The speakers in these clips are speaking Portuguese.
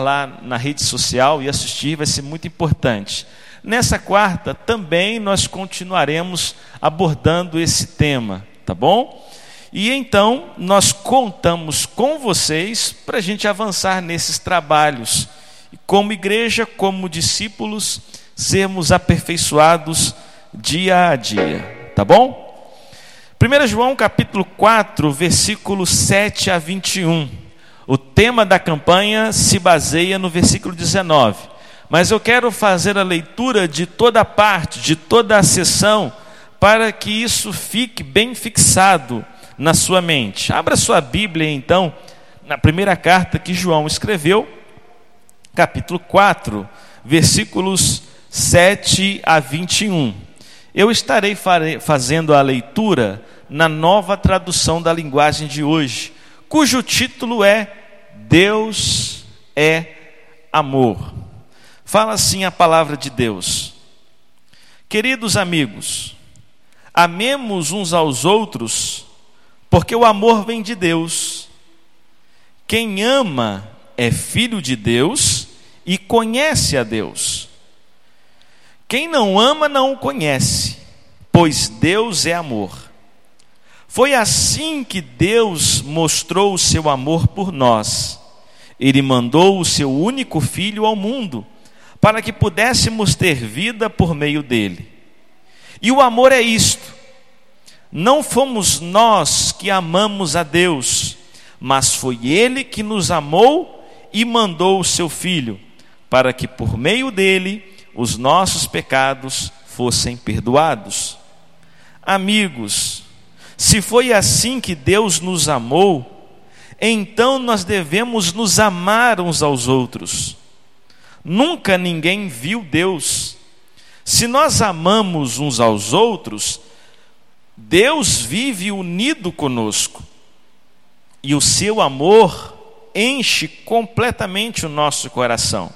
lá na rede social e assistir, vai ser muito importante. Nessa quarta também nós continuaremos abordando esse tema, tá bom? E então nós contamos com vocês para a gente avançar nesses trabalhos. Como igreja, como discípulos, sermos aperfeiçoados dia a dia, tá bom? 1 João capítulo 4, versículo 7 a 21. O tema da campanha se baseia no versículo 19. Mas eu quero fazer a leitura de toda a parte, de toda a sessão, para que isso fique bem fixado na sua mente. Abra sua Bíblia então, na primeira carta que João escreveu, capítulo 4, versículos 7 a 21. Eu estarei fazendo a leitura na nova tradução da linguagem de hoje, cujo título é Deus é amor. Fala assim a palavra de Deus. Queridos amigos, amemos uns aos outros, porque o amor vem de Deus. Quem ama é filho de Deus e conhece a Deus. Quem não ama não o conhece, pois Deus é amor. Foi assim que Deus mostrou o seu amor por nós. Ele mandou o seu único filho ao mundo para que pudéssemos ter vida por meio dele. E o amor é isto: não fomos nós que amamos a Deus, mas foi ele que nos amou e mandou o seu filho, para que por meio dele os nossos pecados fossem perdoados. Amigos, se foi assim que Deus nos amou, então nós devemos nos amar uns aos outros. Nunca ninguém viu Deus. Se nós amamos uns aos outros, Deus vive unido conosco. E o seu amor enche completamente o nosso coração.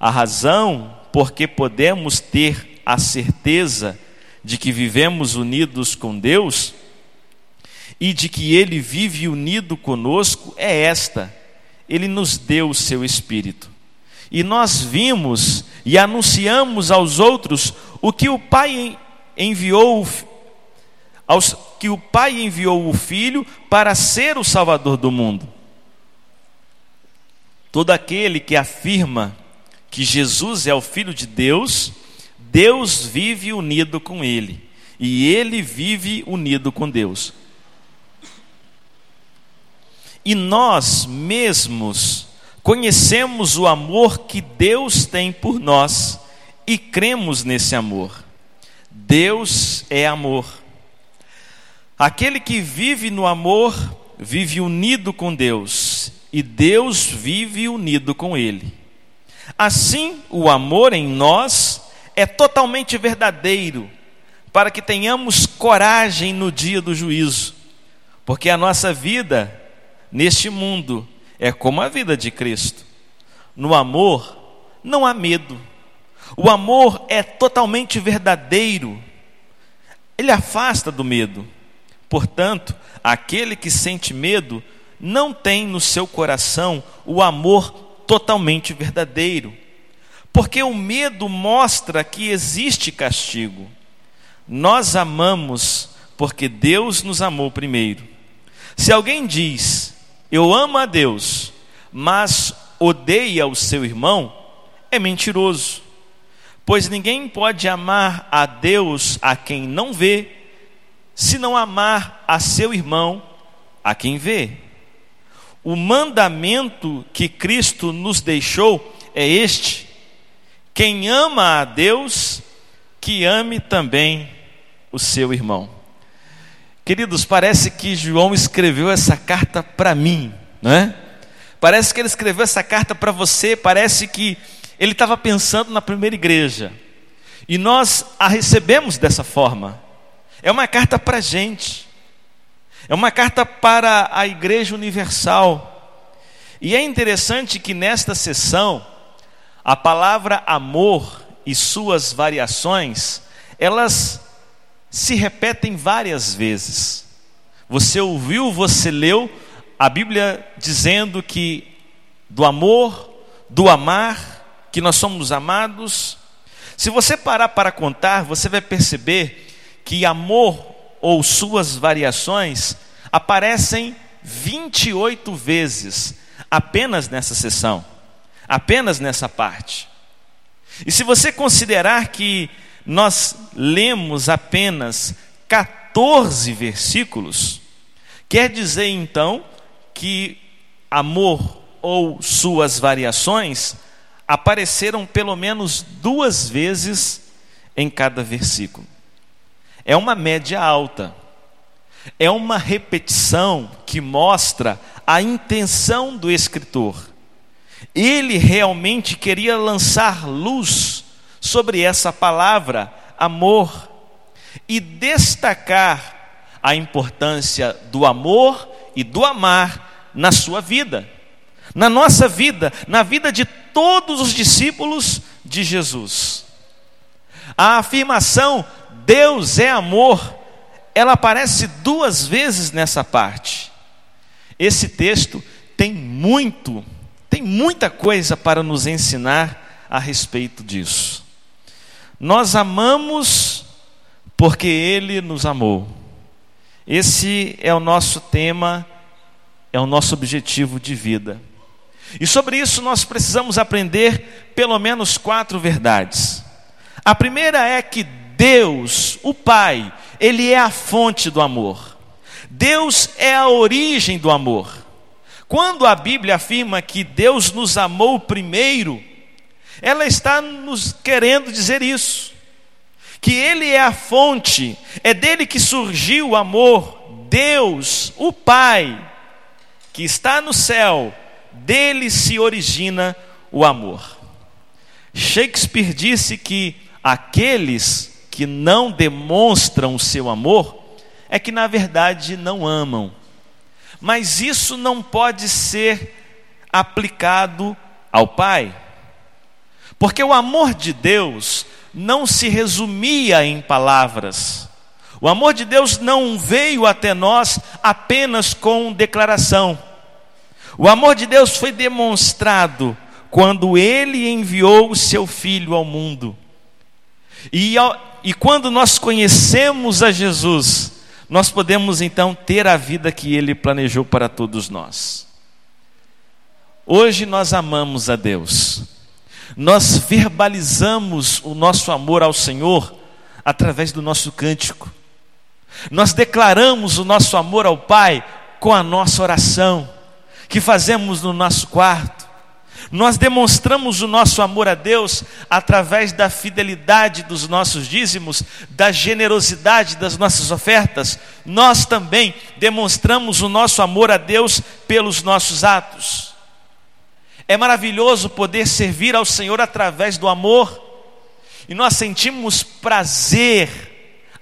A razão por que podemos ter a certeza de que vivemos unidos com Deus e de que Ele vive unido conosco é esta: Ele nos deu o seu Espírito. E nós vimos e anunciamos aos outros o que o Pai enviou, aos, que o Pai enviou o Filho para ser o Salvador do mundo. Todo aquele que afirma que Jesus é o Filho de Deus, Deus vive unido com Ele, e Ele vive unido com Deus. E nós mesmos conhecemos o amor que Deus tem por nós e cremos nesse amor. Deus é amor. Aquele que vive no amor vive unido com Deus e Deus vive unido com ele. Assim, o amor em nós é totalmente verdadeiro, para que tenhamos coragem no dia do juízo, porque a nossa vida neste mundo é como a vida de Cristo. No amor não há medo. O amor é totalmente verdadeiro. Ele afasta do medo. Portanto, aquele que sente medo não tem no seu coração o amor totalmente verdadeiro. Porque o medo mostra que existe castigo. Nós amamos porque Deus nos amou primeiro. Se alguém diz, eu amo a Deus, mas odeia o seu irmão, é mentiroso. Pois ninguém pode amar a Deus a quem não vê, se não amar a seu irmão a quem vê. O mandamento que Cristo nos deixou é este: quem ama a Deus, que ame também o seu irmão. Queridos, parece que João escreveu essa carta para mim, não é? Parece que ele escreveu essa carta para você, parece que ele estava pensando na primeira igreja. E nós a recebemos dessa forma. É uma carta para a gente. É uma carta para a Igreja Universal. E é interessante que nesta sessão, a palavra amor e suas variações, elas se repetem várias vezes. Você ouviu, você leu a Bíblia dizendo que do amor do amar, que nós somos amados. Se você parar para contar, você vai perceber que amor ou suas variações aparecem 28 vezes apenas nessa sessão, apenas nessa parte. E se você considerar que nós lemos apenas 14 versículos, quer dizer então que amor ou suas variações apareceram pelo menos duas vezes em cada versículo. É uma média alta. É uma repetição que mostra a intenção do escritor. Ele realmente queria lançar luz sobre essa palavra, amor, e destacar a importância do amor e do amar na sua vida, na nossa vida, na vida de todos os discípulos de Jesus. A afirmação Deus é amor, ela aparece duas vezes nessa parte. Esse texto tem muito, tem muita coisa para nos ensinar a respeito disso. Nós amamos porque Ele nos amou. Esse é o nosso tema, é o nosso objetivo de vida. E sobre isso nós precisamos aprender pelo menos quatro verdades. A primeira é que Deus, o Pai, Ele é a fonte do amor. Deus é a origem do amor. Quando a Bíblia afirma que Deus nos amou primeiro, ela está nos querendo dizer isso. Que Ele é a fonte, é dele que surgiu o amor. Deus, o Pai, que está no céu, dele se origina o amor. Shakespeare disse que aqueles que não demonstram o seu amor é que na verdade não amam. Mas isso não pode ser aplicado ao Pai. Porque o amor de Deus não se resumia em palavras. O amor de Deus não veio até nós apenas com declaração. O amor de Deus foi demonstrado quando ele enviou o seu filho ao mundo. E, e quando nós conhecemos a Jesus, nós podemos então ter a vida que ele planejou para todos nós. Hoje nós amamos a Deus, nós verbalizamos o nosso amor ao Senhor através do nosso cântico, nós declaramos o nosso amor ao Pai com a nossa oração que fazemos no nosso quarto. Nós demonstramos o nosso amor a Deus através da fidelidade dos nossos dízimos, da generosidade das nossas ofertas. Nós também demonstramos o nosso amor a Deus pelos nossos atos. É maravilhoso poder servir ao Senhor através do amor, e nós sentimos prazer,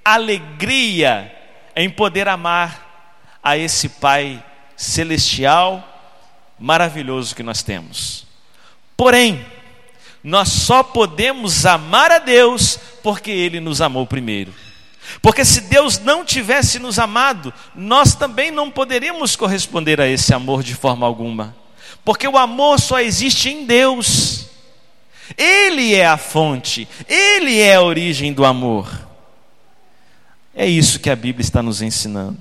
alegria em poder amar a esse Pai celestial maravilhoso que nós temos. Porém, nós só podemos amar a Deus porque Ele nos amou primeiro. Porque se Deus não tivesse nos amado, nós também não poderíamos corresponder a esse amor de forma alguma. Porque o amor só existe em Deus. Ele é a fonte, Ele é a origem do amor. É isso que a Bíblia está nos ensinando.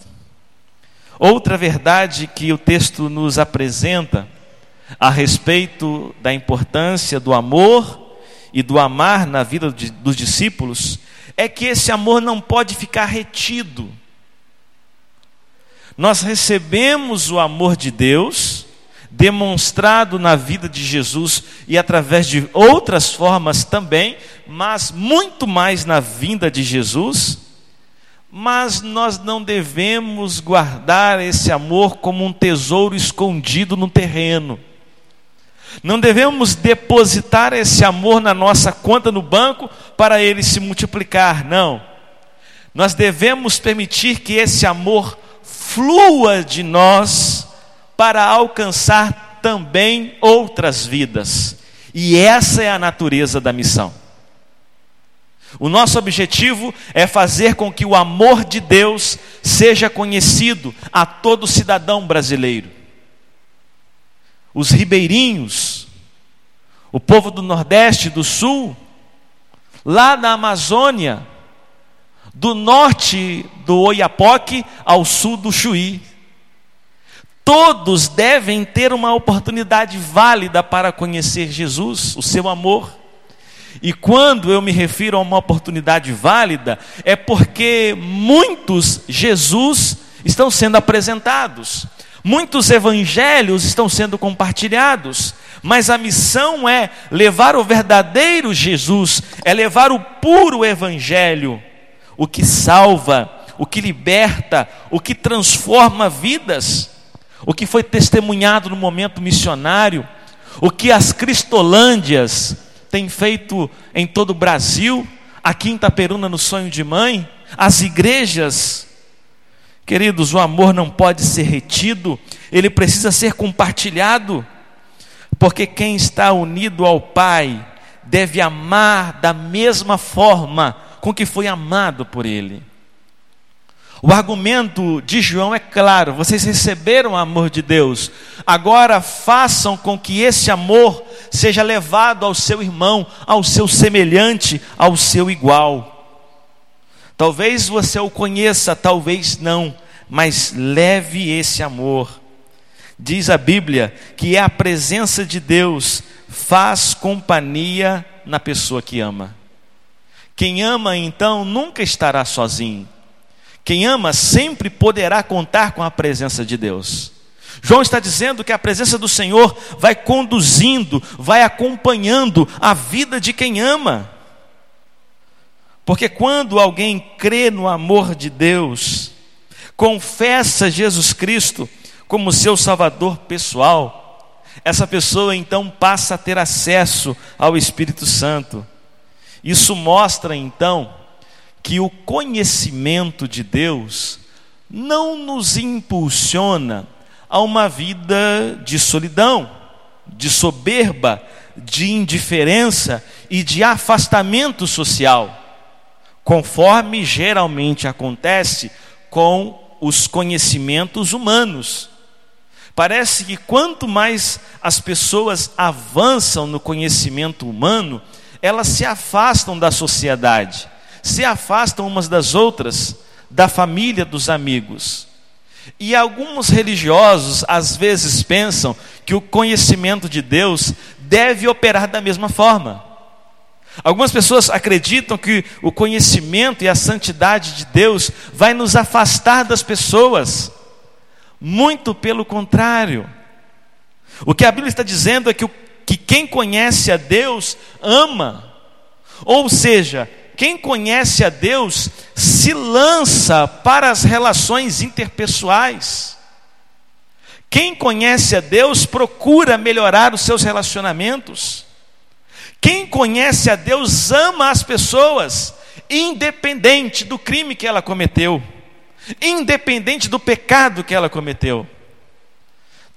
Outra verdade que o texto nos apresenta a respeito da importância do amor e do amar na vida dos discípulos é que esse amor não pode ficar retido. Nós recebemos o amor de Deus, demonstrado na vida de Jesus e através de outras formas também, mas muito mais na vinda de Jesus mas nós não devemos guardar esse amor como um tesouro escondido no terreno. Não devemos depositar esse amor na nossa conta no banco para ele se multiplicar, não. Nós devemos permitir que esse amor flua de nós para alcançar também outras vidas. E essa é a natureza da missão. O nosso objetivo é fazer com que o amor de Deus seja conhecido a todo cidadão brasileiro. Os ribeirinhos, o povo do Nordeste, do Sul, lá na Amazônia, do norte do Oiapoque ao sul do Chuí. Todos devem ter uma oportunidade válida para conhecer Jesus, o seu amor. E quando eu me refiro a uma oportunidade válida, é porque muitos Jesus estão sendo apresentados, muitos evangelhos estão sendo compartilhados, mas a missão é levar o verdadeiro Jesus, é levar o puro evangelho, o que salva, o que liberta, o que transforma vidas o que foi testemunhado no momento missionário, o que as Cristolândias têm feito em todo o Brasil, aqui em Itaperuna no Sonho de Mãe, as igrejas. Queridos, o amor não pode ser retido, ele precisa ser compartilhado, porque quem está unido ao Pai deve amar da mesma forma com que foi amado por Ele. O argumento de João é claro: vocês receberam o amor de Deus, agora façam com que esse amor seja levado ao seu irmão, ao seu semelhante, ao seu igual. Talvez você o conheça, talvez não, mas leve esse amor. Diz a Bíblia que é a presença de Deus faz companhia na pessoa que ama. Quem ama então nunca estará sozinho. Quem ama sempre poderá contar com a presença de Deus. João está dizendo que a presença do Senhor vai conduzindo, vai acompanhando a vida de quem ama. Porque quando alguém crê no amor de Deus, confessa Jesus Cristo como seu Salvador pessoal, essa pessoa então passa a ter acesso ao Espírito Santo. Isso mostra então que o conhecimento de Deus não nos impulsiona a uma vida de solidão, de soberba, de indiferença e de afastamento social, conforme geralmente acontece com os conhecimentos humanos. Parece que quanto mais as pessoas avançam no conhecimento humano, elas se afastam da sociedade se afastam umas das outras, da família, dos amigos. E alguns religiosos às vezes pensam que o conhecimento de Deus deve operar da mesma forma. Algumas pessoas acreditam que o conhecimento e a santidade de Deus vai nos afastar das pessoas. Muito pelo contrário. O que a Bíblia está dizendo é que, o, que quem conhece a Deus ama. Ou seja, quem conhece a Deus se lança para as relações interpessoais. Quem conhece a Deus procura melhorar os seus relacionamentos. Quem conhece a Deus ama as pessoas, independente do crime que ela cometeu, independente do pecado que ela cometeu.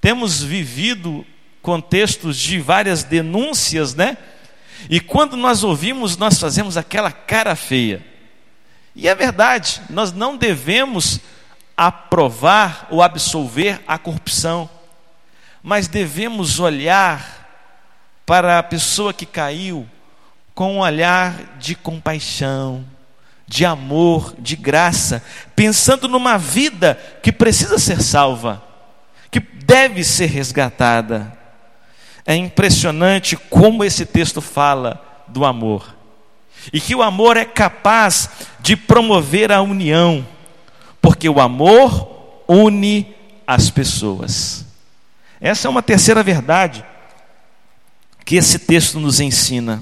Temos vivido contextos de várias denúncias, né? E quando nós ouvimos, nós fazemos aquela cara feia. E é verdade, nós não devemos aprovar ou absolver a corrupção, mas devemos olhar para a pessoa que caiu com um olhar de compaixão, de amor, de graça, pensando numa vida que precisa ser salva, que deve ser resgatada. É impressionante como esse texto fala do amor. E que o amor é capaz de promover a união, porque o amor une as pessoas. Essa é uma terceira verdade que esse texto nos ensina.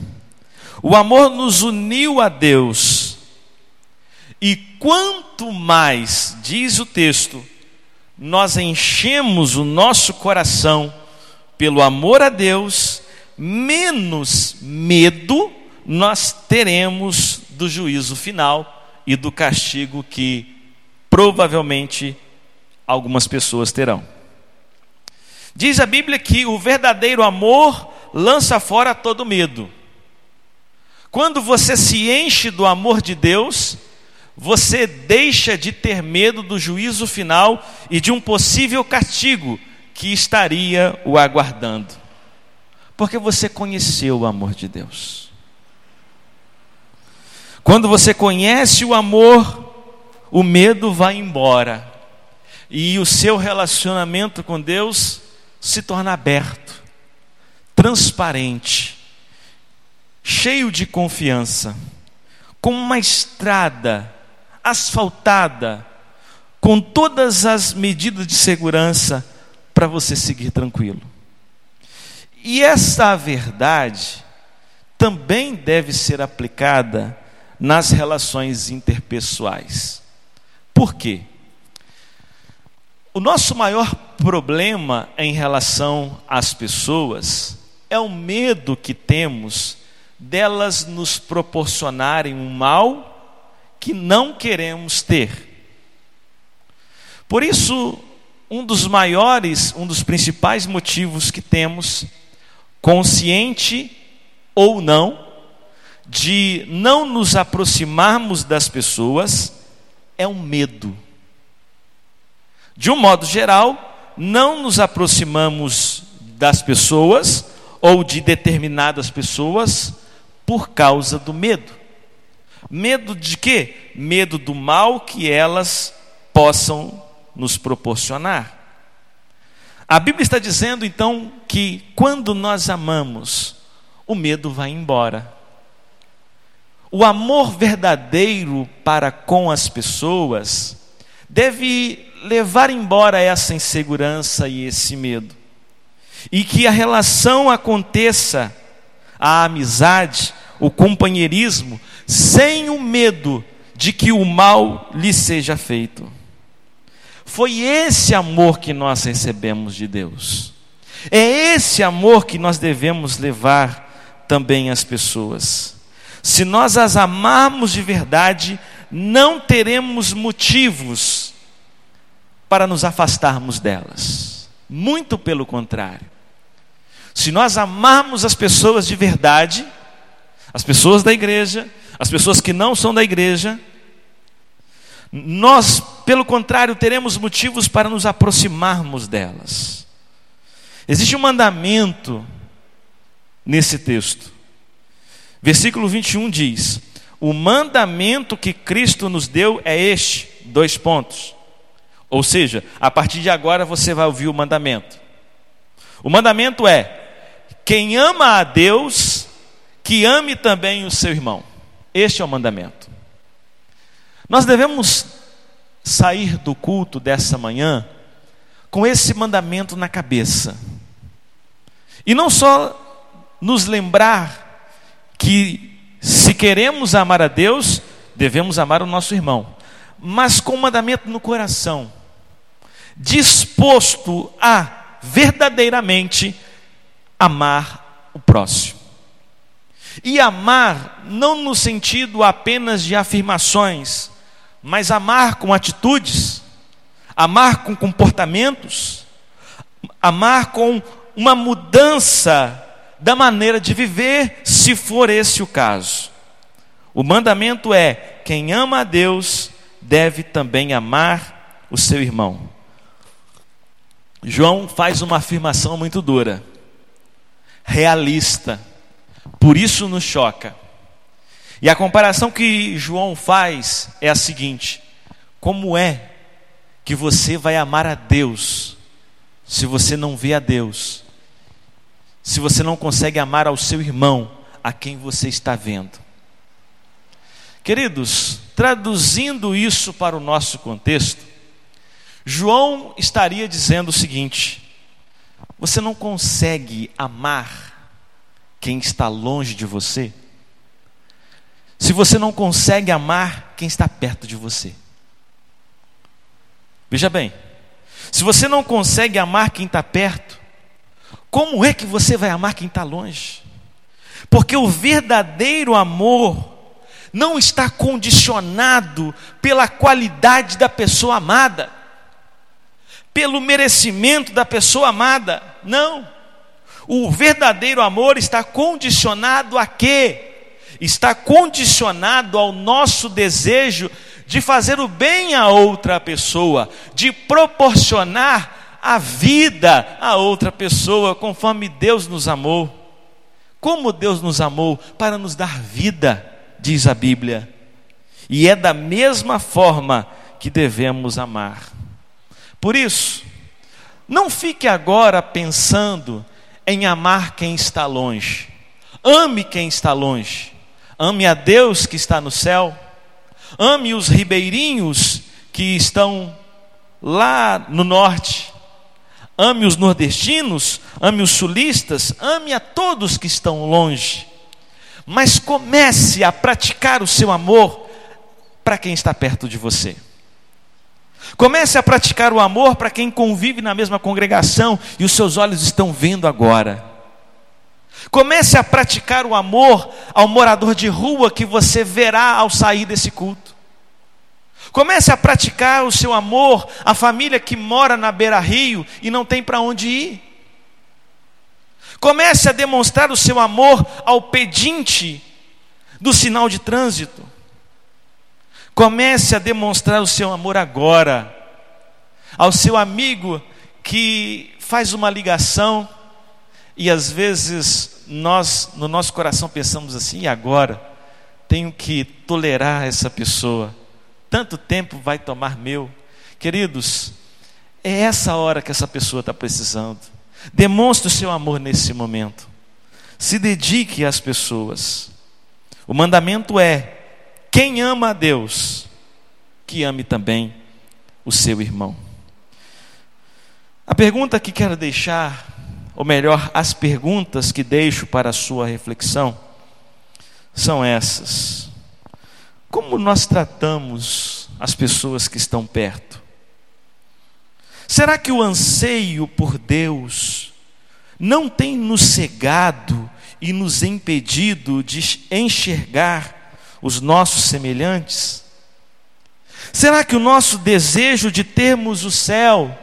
O amor nos uniu a Deus. E quanto mais, diz o texto, nós enchemos o nosso coração pelo amor a Deus, menos medo nós teremos do juízo final e do castigo que provavelmente algumas pessoas terão. Diz a Bíblia que o verdadeiro amor lança fora todo medo. Quando você se enche do amor de Deus, você deixa de ter medo do juízo final e de um possível castigo que estaria o aguardando. Porque você conheceu o amor de Deus. Quando você conhece o amor, o medo vai embora. E o seu relacionamento com Deus se torna aberto, transparente, cheio de confiança, como uma estrada asfaltada, com todas as medidas de segurança para você seguir tranquilo. E essa verdade também deve ser aplicada nas relações interpessoais. Por quê? O nosso maior problema em relação às pessoas é o medo que temos delas nos proporcionarem um mal que não queremos ter. Por isso, um dos maiores, um dos principais motivos que temos, consciente ou não, de não nos aproximarmos das pessoas, é um medo. De um modo geral, não nos aproximamos das pessoas ou de determinadas pessoas por causa do medo. Medo de quê? Medo do mal que elas possam nos proporcionar. A Bíblia está dizendo então que quando nós amamos, o medo vai embora. O amor verdadeiro para com as pessoas deve levar embora essa insegurança e esse medo. E que a relação aconteça a amizade, o companheirismo, sem o medo de que o mal lhe seja feito. Foi esse amor que nós recebemos de Deus. É esse amor que nós devemos levar também às pessoas. Se nós as amarmos de verdade, não teremos motivos para nos afastarmos delas. Muito pelo contrário. Se nós amarmos as pessoas de verdade, as pessoas da igreja, as pessoas que não são da igreja, nós, pelo contrário, teremos motivos para nos aproximarmos delas. Existe um mandamento nesse texto. Versículo 21 diz: O mandamento que Cristo nos deu é este, dois pontos. Ou seja, a partir de agora você vai ouvir o mandamento. O mandamento é: quem ama a Deus, que ame também o seu irmão. Este é o mandamento. Nós devemos sair do culto dessa manhã com esse mandamento na cabeça. E não só nos lembrar que se queremos amar a Deus, devemos amar o nosso irmão, mas com o mandamento no coração, disposto a verdadeiramente amar o próximo. E amar não no sentido apenas de afirmações, mas amar com atitudes, amar com comportamentos, amar com uma mudança da maneira de viver, se for esse o caso. O mandamento é: quem ama a Deus deve também amar o seu irmão. João faz uma afirmação muito dura realista. Por isso nos choca. E a comparação que João faz é a seguinte: como é que você vai amar a Deus se você não vê a Deus? Se você não consegue amar ao seu irmão, a quem você está vendo? Queridos, traduzindo isso para o nosso contexto, João estaria dizendo o seguinte: você não consegue amar quem está longe de você? Se você não consegue amar quem está perto de você. Veja bem, se você não consegue amar quem está perto, como é que você vai amar quem está longe? Porque o verdadeiro amor não está condicionado pela qualidade da pessoa amada pelo merecimento da pessoa amada. Não. O verdadeiro amor está condicionado a quê? Está condicionado ao nosso desejo de fazer o bem a outra pessoa, de proporcionar a vida a outra pessoa, conforme Deus nos amou. Como Deus nos amou para nos dar vida, diz a Bíblia. E é da mesma forma que devemos amar. Por isso, não fique agora pensando em amar quem está longe. Ame quem está longe. Ame a Deus que está no céu. Ame os ribeirinhos que estão lá no norte. Ame os nordestinos, ame os sulistas, ame a todos que estão longe. Mas comece a praticar o seu amor para quem está perto de você. Comece a praticar o amor para quem convive na mesma congregação e os seus olhos estão vendo agora. Comece a praticar o amor ao morador de rua que você verá ao sair desse culto. Comece a praticar o seu amor à família que mora na beira-rio e não tem para onde ir. Comece a demonstrar o seu amor ao pedinte do sinal de trânsito. Comece a demonstrar o seu amor agora ao seu amigo que faz uma ligação e às vezes nós no nosso coração pensamos assim, e agora tenho que tolerar essa pessoa tanto tempo vai tomar meu? Queridos, é essa hora que essa pessoa está precisando. Demonstre o seu amor nesse momento. Se dedique às pessoas. O mandamento é: quem ama a Deus, que ame também o seu irmão. A pergunta que quero deixar, ou melhor, as perguntas que deixo para a sua reflexão, são essas. Como nós tratamos as pessoas que estão perto? Será que o anseio por Deus não tem nos cegado e nos impedido de enxergar os nossos semelhantes? Será que o nosso desejo de termos o céu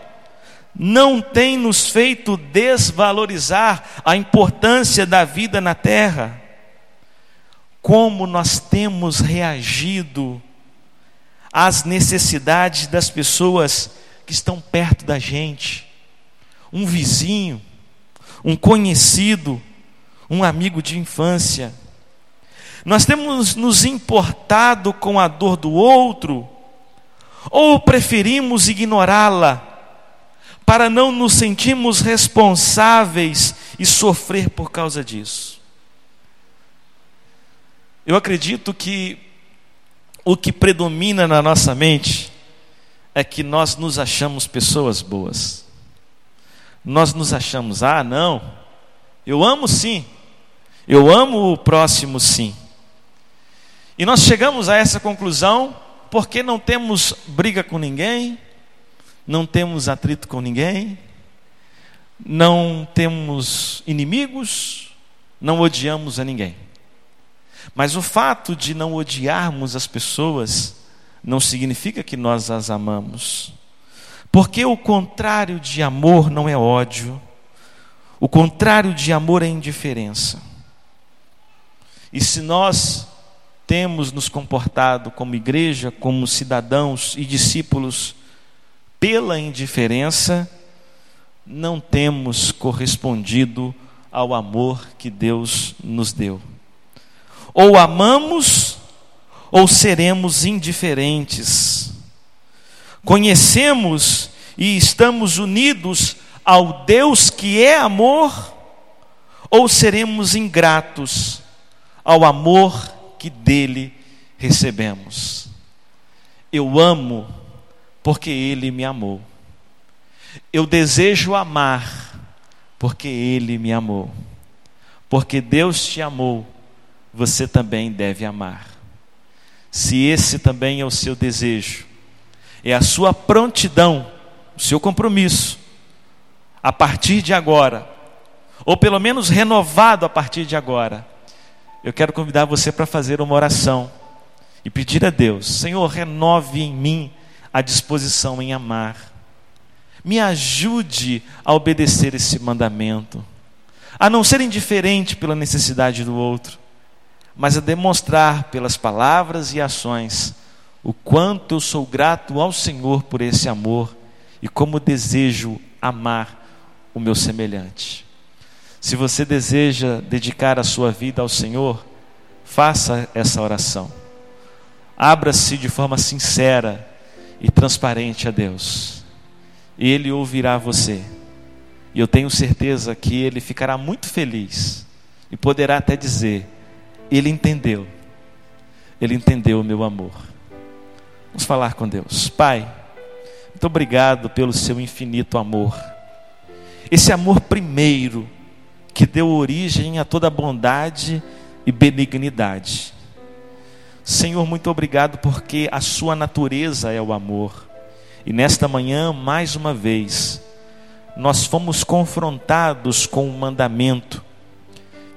não tem nos feito desvalorizar a importância da vida na terra? como nós temos reagido às necessidades das pessoas que estão perto da gente. Um vizinho, um conhecido, um amigo de infância. Nós temos nos importado com a dor do outro, ou preferimos ignorá-la, para não nos sentirmos responsáveis e sofrer por causa disso. Eu acredito que o que predomina na nossa mente é que nós nos achamos pessoas boas. Nós nos achamos, ah, não, eu amo sim, eu amo o próximo sim. E nós chegamos a essa conclusão porque não temos briga com ninguém, não temos atrito com ninguém, não temos inimigos, não odiamos a ninguém. Mas o fato de não odiarmos as pessoas não significa que nós as amamos. Porque o contrário de amor não é ódio. O contrário de amor é indiferença. E se nós temos nos comportado como igreja, como cidadãos e discípulos pela indiferença, não temos correspondido ao amor que Deus nos deu. Ou amamos, ou seremos indiferentes. Conhecemos e estamos unidos ao Deus que é amor, ou seremos ingratos ao amor que dele recebemos. Eu amo porque ele me amou. Eu desejo amar porque ele me amou. Porque Deus te amou você também deve amar. Se esse também é o seu desejo, é a sua prontidão, o seu compromisso, a partir de agora, ou pelo menos renovado a partir de agora, eu quero convidar você para fazer uma oração e pedir a Deus: Senhor, renove em mim a disposição em amar. Me ajude a obedecer esse mandamento, a não ser indiferente pela necessidade do outro, mas a demonstrar pelas palavras e ações o quanto eu sou grato ao Senhor por esse amor e como desejo amar o meu semelhante. Se você deseja dedicar a sua vida ao Senhor, faça essa oração. Abra-se de forma sincera e transparente a Deus. E Ele ouvirá você. E eu tenho certeza que Ele ficará muito feliz e poderá até dizer: Ele entendeu, Ele entendeu o meu amor. Vamos falar com Deus. Pai, muito obrigado pelo seu infinito amor. Esse amor primeiro que deu origem a toda bondade e benignidade. Senhor, muito obrigado porque a sua natureza é o amor. E nesta manhã, mais uma vez, nós fomos confrontados com o mandamento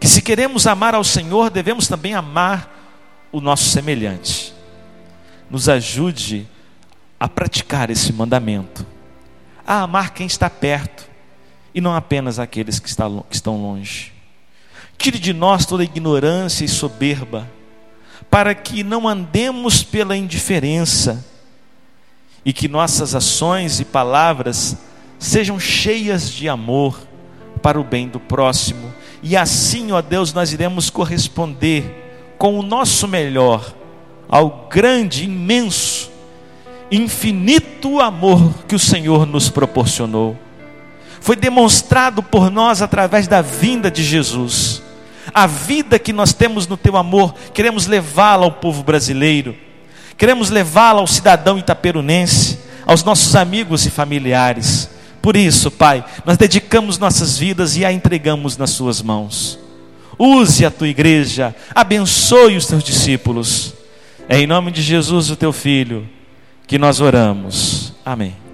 que se queremos amar ao Senhor, devemos também amar o nosso semelhante. Nos ajude a praticar esse mandamento, a amar quem está perto e não apenas aqueles que estão longe. Tire de nós toda ignorância e soberba, para que não andemos pela indiferença e que nossas ações e palavras sejam cheias de amor para o bem do próximo. E assim, ó Deus, nós iremos corresponder com o nosso melhor ao grande, imenso, infinito amor que o Senhor nos proporcionou. Foi demonstrado por nós através da vinda de Jesus a vida que nós temos no teu amor, queremos levá-la ao povo brasileiro, queremos levá-la ao cidadão itaperunense, aos nossos amigos e familiares. Por isso, Pai, nós dedicamos nossas vidas e a entregamos nas Suas mãos. Use a tua igreja, abençoe os teus discípulos. É em nome de Jesus, o teu filho, que nós oramos. Amém.